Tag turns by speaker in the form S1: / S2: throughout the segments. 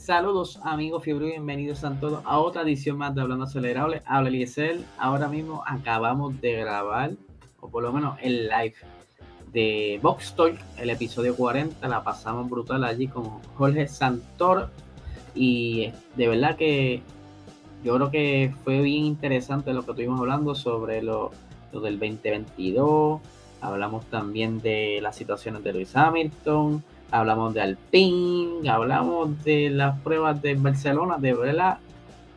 S1: Saludos amigos fiebre bienvenidos a todos a otra edición más de Hablando Acelerable. Habla Eliezer. Ahora mismo acabamos de grabar, o por lo menos el live de Box Talk, el episodio 40. La pasamos brutal allí con Jorge Santor. Y de verdad que yo creo que fue bien interesante lo que estuvimos hablando sobre lo, lo del 2022. Hablamos también de las situaciones de Luis Hamilton hablamos de Alpine, hablamos de las pruebas de Barcelona, de verdad,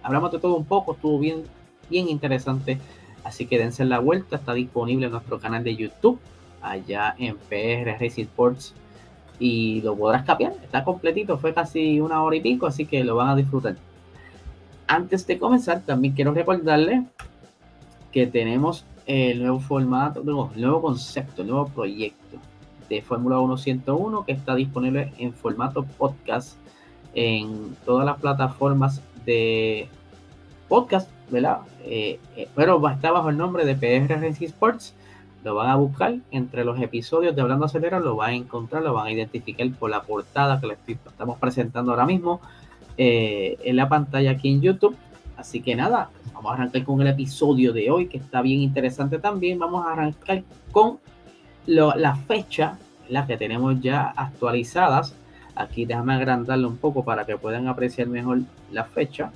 S1: hablamos de todo un poco, estuvo bien, bien interesante. Así que dense la vuelta, está disponible en nuestro canal de YouTube, allá en PR Racing Sports, y lo podrás capiar, está completito, fue casi una hora y pico, así que lo van a disfrutar. Antes de comenzar, también quiero recordarles que tenemos el nuevo formato, el nuevo concepto, el nuevo proyecto de Fórmula 1 101 que está disponible en formato podcast en todas las plataformas de podcast, ¿verdad? Eh, eh, pero está bajo el nombre de PR Racing Sports. Lo van a buscar entre los episodios de Hablando Acelera, lo van a encontrar, lo van a identificar por la portada que les estamos presentando ahora mismo eh, en la pantalla aquí en YouTube. Así que nada, vamos a arrancar con el episodio de hoy que está bien interesante también. Vamos a arrancar con la fecha, las que tenemos ya actualizadas. Aquí déjame agrandarlo un poco para que puedan apreciar mejor la fecha.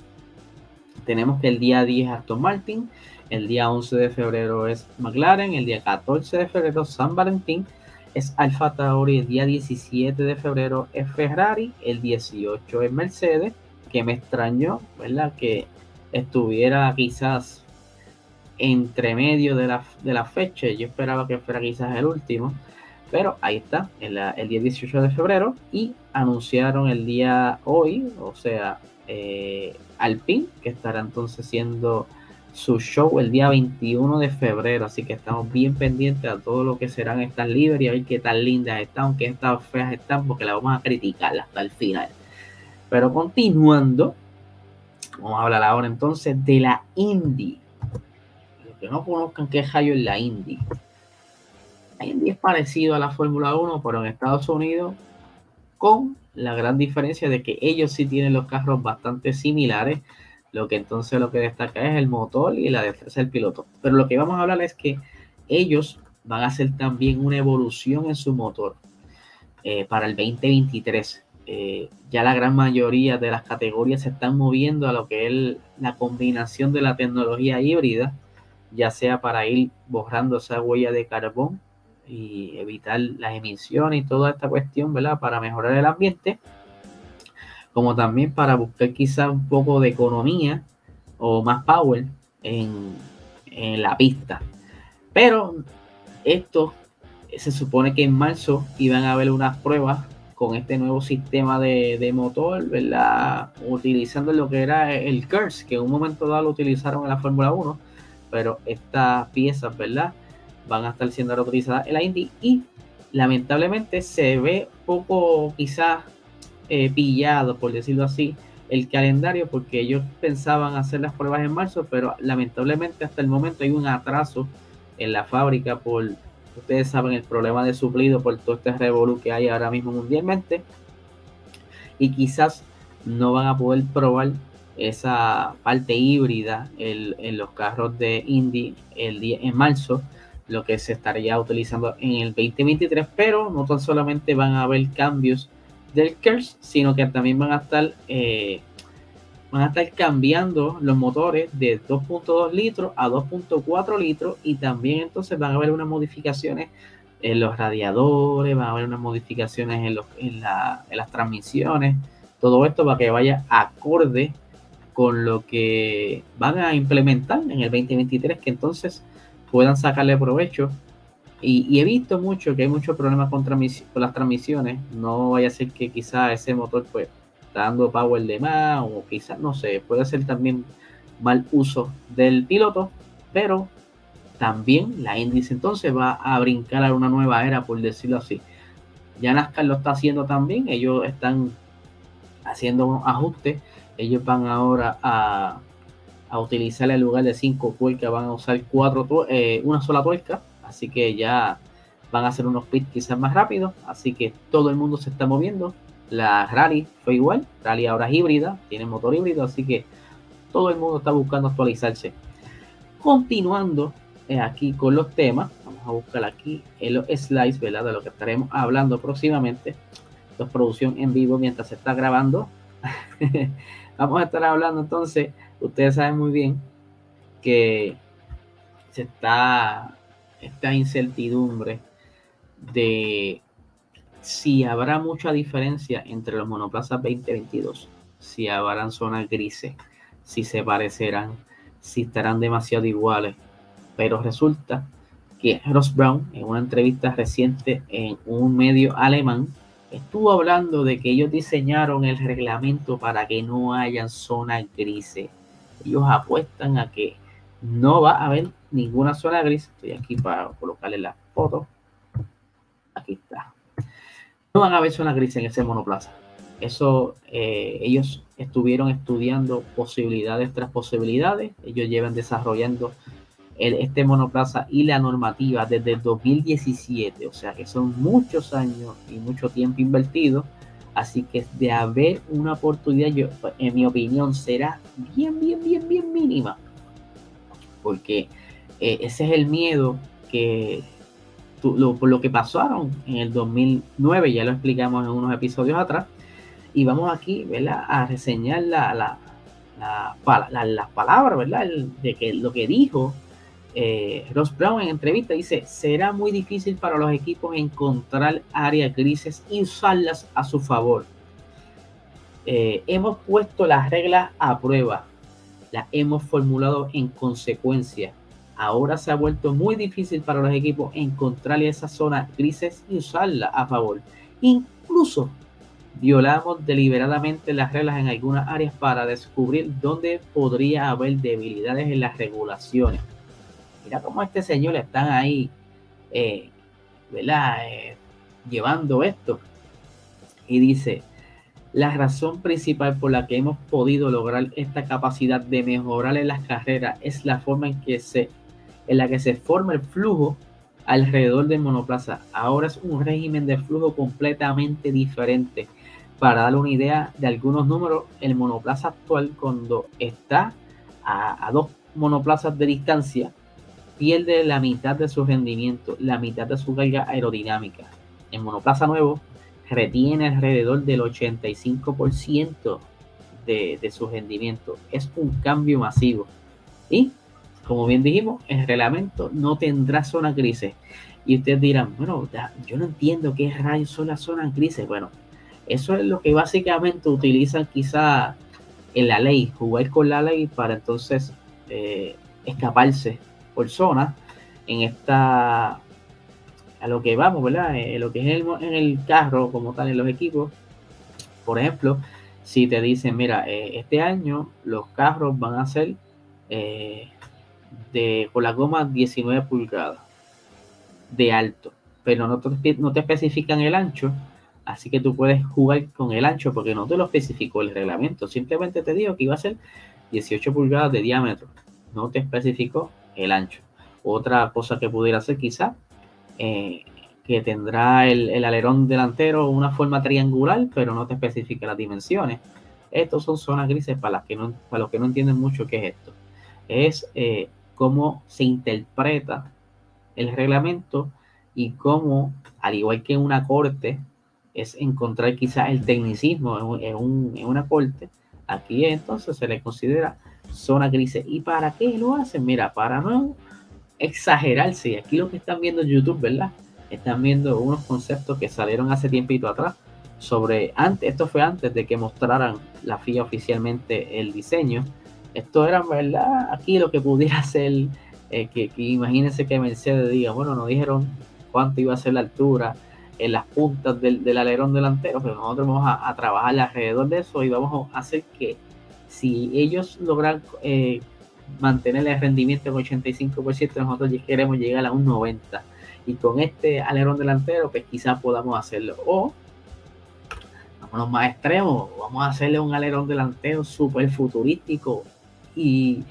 S1: Tenemos que el día 10 Aston Martin, el día 11 de febrero es McLaren, el día 14 de febrero San Valentín es Alfa Tauri, el día 17 de febrero es Ferrari, el 18 es Mercedes, que me extrañó, ¿verdad? Que estuviera quizás entre medio de la, de la fecha. Yo esperaba que fuera quizás el último. Pero ahí está, el, día 18 de febrero. Y anunciaron el día hoy, o sea, eh, Alpine, que estará entonces siendo su show el día 21 de febrero. Así que estamos bien pendientes a todo lo que serán estas libres y a ver qué tan lindas están, aunque estas feas están, porque las vamos a criticar hasta el final. Pero continuando, vamos a hablar ahora entonces de la Indy que no conozcan qué es en la Indy. La Indy es parecido a la Fórmula 1, pero en Estados Unidos, con la gran diferencia de que ellos sí tienen los carros bastante similares. Lo que entonces lo que destaca es el motor y la defensa del piloto. Pero lo que vamos a hablar es que ellos van a hacer también una evolución en su motor eh, para el 2023. Eh, ya la gran mayoría de las categorías se están moviendo a lo que es la combinación de la tecnología híbrida ya sea para ir borrando esa huella de carbón y evitar las emisiones y toda esta cuestión, ¿verdad? Para mejorar el ambiente, como también para buscar quizás un poco de economía o más power en, la pista. Pero esto se supone que en marzo iban a haber unas pruebas con este nuevo sistema de, de, motor, ¿verdad? Utilizando lo que era el KERS, que en un momento dado lo utilizaron en la Fórmula 1 pero estas piezas, ¿verdad? Van a estar siendo reutilizadas en la Indy y lamentablemente se ve poco quizás eh, pillado, por decirlo así, el calendario porque ellos pensaban hacer las pruebas en marzo, pero lamentablemente hasta el momento hay un atraso en la fábrica por, ustedes saben, el problema de suplido por todo este revolú que hay ahora mismo mundialmente y quizás no van a poder probar esa parte híbrida en, los carros de Indy el día, en marzo, lo que se estaría utilizando en el 2023, pero no tan solamente van a haber cambios del KERS, sino que también van a estar eh, van a estar cambiando los motores de 2.2 litros a 2.4 litros y también entonces van a haber unas modificaciones en los radiadores, van a haber unas modificaciones en, los, en, en las transmisiones, todo esto para que vaya acorde con lo que van a implementar en el 2023, que entonces puedan sacarle provecho. Y, he visto mucho que hay muchos problemas con, las transmisiones. No vaya a ser que quizás ese motor pues está dando power de más o quizás, no sé, puede ser también mal uso del piloto, pero también la índice entonces va a brincar a una nueva era, por decirlo así. Ya NASCAR lo está haciendo también, ellos están haciendo un ajuste ellos van ahora a, utilizar en lugar de cinco tuercas, van a usar cuatro, eh, una sola tuerca, así que ya van a hacer unos pits quizás más rápidos, así que todo el mundo se está moviendo La Rally fue igual, Rally ahora es híbrida, tiene motor híbrido, así que todo el mundo está buscando actualizarse. Continuando eh, aquí con los temas, vamos a buscar aquí en los slides, ¿verdad? De lo que estaremos hablando próximamente. Esto es producción en vivo mientras se está grabando. vamos a estar hablando entonces, ustedes saben muy bien que se está esta incertidumbre de si habrá mucha diferencia entre los monoplazas 2022, si habrán zonas grises, si se parecerán, si estarán demasiado iguales. Pero resulta que Ross Brown, en una entrevista reciente en un medio alemán, estuvo hablando de que ellos diseñaron el reglamento para que no haya zonas grises. Ellos apuestan a que no va a haber ninguna zona gris. Estoy aquí para colocarle la foto. Aquí está. No van a haber zona gris en ese monoplaza. Eso eh, ellos estuvieron estudiando posibilidades tras posibilidades. Ellos llevan desarrollando este monoplaza y la normativa desde el 2017. O sea que son muchos años y mucho tiempo invertido. Así que de haber una oportunidad, yo, en mi opinión, será bien, bien, bien, bien mínima. Porque eh, ese es el miedo que por lo que pasaron en el 2009, ya lo explicamos en unos episodios atrás, y vamos aquí a reseñar la, la, las palabras, ¿verdad? de que lo que dijo eh, Ross Brown en entrevista, dice, será muy difícil para los equipos encontrar áreas grises y usarlas a su favor. Eh, hemos puesto las reglas a prueba, las hemos formulado en consecuencia ahora se ha vuelto muy difícil para los equipos encontrar esas zonas grises y usarla a favor. Incluso violamos deliberadamente las reglas en algunas áreas para descubrir dónde podría haber debilidades en las regulaciones. Mira cómo este señor están ahí, eh, ¿verdad? Eh, llevando esto. Y dice, la razón principal por la que hemos podido lograr esta capacidad de mejorar en las carreras es la forma en que se en la que se forma el flujo alrededor del monoplaza. Ahora es un régimen de flujo completamente diferente. Para darle una idea de algunos números, el monoplaza actual cuando está a, dos monoplazas de distancia, pierde la mitad de su rendimiento, la mitad de su carga aerodinámica. El monoplaza nuevo retiene alrededor del 85% de, de su rendimiento. Es un cambio masivo. Y como bien dijimos, el reglamento no tendrá zonas grises. Y ustedes dirán, bueno, yo no entiendo qué rayos son las zonas grises. Bueno, eso es lo que básicamente utilizan quizá en la ley, jugar con la ley para entonces eh, escaparse por zona en esta, a lo que vamos, ¿verdad? En eh, lo que es en el carro, como tal, en los equipos. Por ejemplo, si te dicen, mira, eh, este año los carros van a ser de, con la goma 19 pulgadas de alto, pero no te, no te especifican el ancho, así que tú puedes jugar con el ancho porque no te lo especificó el reglamento, simplemente te digo que iba a ser 18 pulgadas de diámetro, no te especificó el ancho. Otra cosa que pudiera ser quizá eh, que tendrá el, alerón delantero una forma triangular, pero no te especifica las dimensiones. Estos son zonas grises para, las que no, para los que no entienden mucho qué es esto. Es eh, cómo se interpreta el reglamento y cómo, al igual que en una corte, es encontrar quizás el tecnicismo en, una corte, aquí entonces se le considera zona gris. ¿Y para qué lo hacen? Mira, para no exagerarse, y aquí lo que están viendo en YouTube, ¿verdad? Están viendo unos conceptos que salieron hace tiempito atrás sobre, antes, esto fue antes de que mostraran la FIA oficialmente el diseño, esto era, ¿verdad? Aquí lo que pudiera ser, eh, que, imagínense que Mercedes diga, bueno, nos dijeron cuánto iba a ser la altura en las puntas del, alerón delantero, pero nosotros vamos a, trabajar alrededor de eso y vamos a hacer que si ellos logran eh, mantener el rendimiento en 85%, nosotros queremos llegar a un 90%. Y con este alerón delantero, pues quizás podamos hacerlo. O vámonos más extremos, vamos a hacerle un alerón delantero súper futurístico, y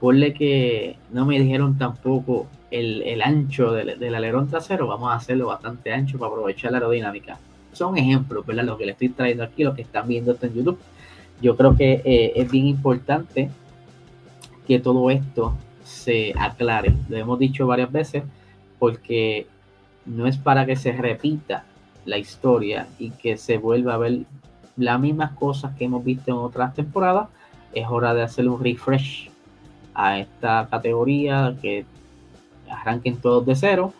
S1: ponle que no me dijeron tampoco el, ancho del, alerón trasero, vamos a hacerlo bastante ancho para aprovechar la aerodinámica. son ejemplos, ¿verdad? Lo que le estoy trayendo aquí, lo que están viendo esto en YouTube. Yo creo que eh, es bien importante que todo esto se aclare. Lo hemos dicho varias veces porque no es para que se repita la historia y que se vuelva a ver las mismas cosas que hemos visto en otras temporadas. Es hora de hacer un refresh a esta categoría, que arranquen todos de cero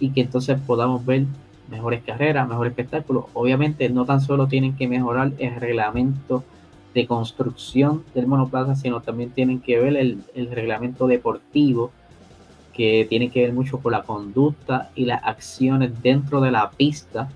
S1: y que entonces podamos ver mejores carreras, mejores espectáculos. Obviamente no tan solo tienen que mejorar el reglamento de construcción del monoplaza, sino también tienen que ver el, reglamento deportivo, que tiene que ver mucho con la conducta y las acciones dentro de la pista.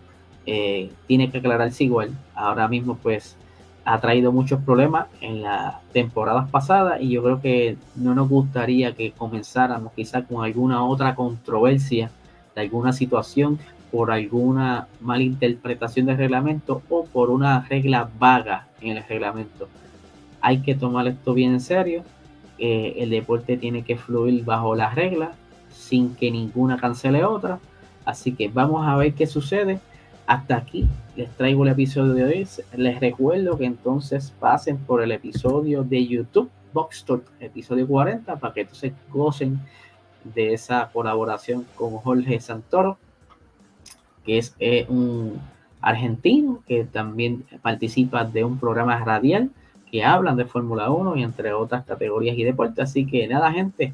S1: Eh, tiene que aclararse igual. Ahora mismo pues ha traído muchos problemas en las temporadas pasadas y yo creo que no nos gustaría que comenzáramos quizá con alguna otra controversia de alguna situación por alguna malinterpretación del reglamento o por una regla vaga en el reglamento. Hay que tomar esto bien en serio. Eh, el deporte tiene que fluir bajo las reglas sin que ninguna cancele otra. Así que vamos a ver qué sucede. Hasta aquí les traigo el episodio de hoy. Les recuerdo que entonces pasen por el episodio de YouTube Box Talk, episodio 40, para que entonces gocen de esa colaboración con Jorge Santoro que es eh, un argentino que también participa de un programa radial que hablan de Fórmula 1 y entre otras categorías y deportes. Así que nada, gente,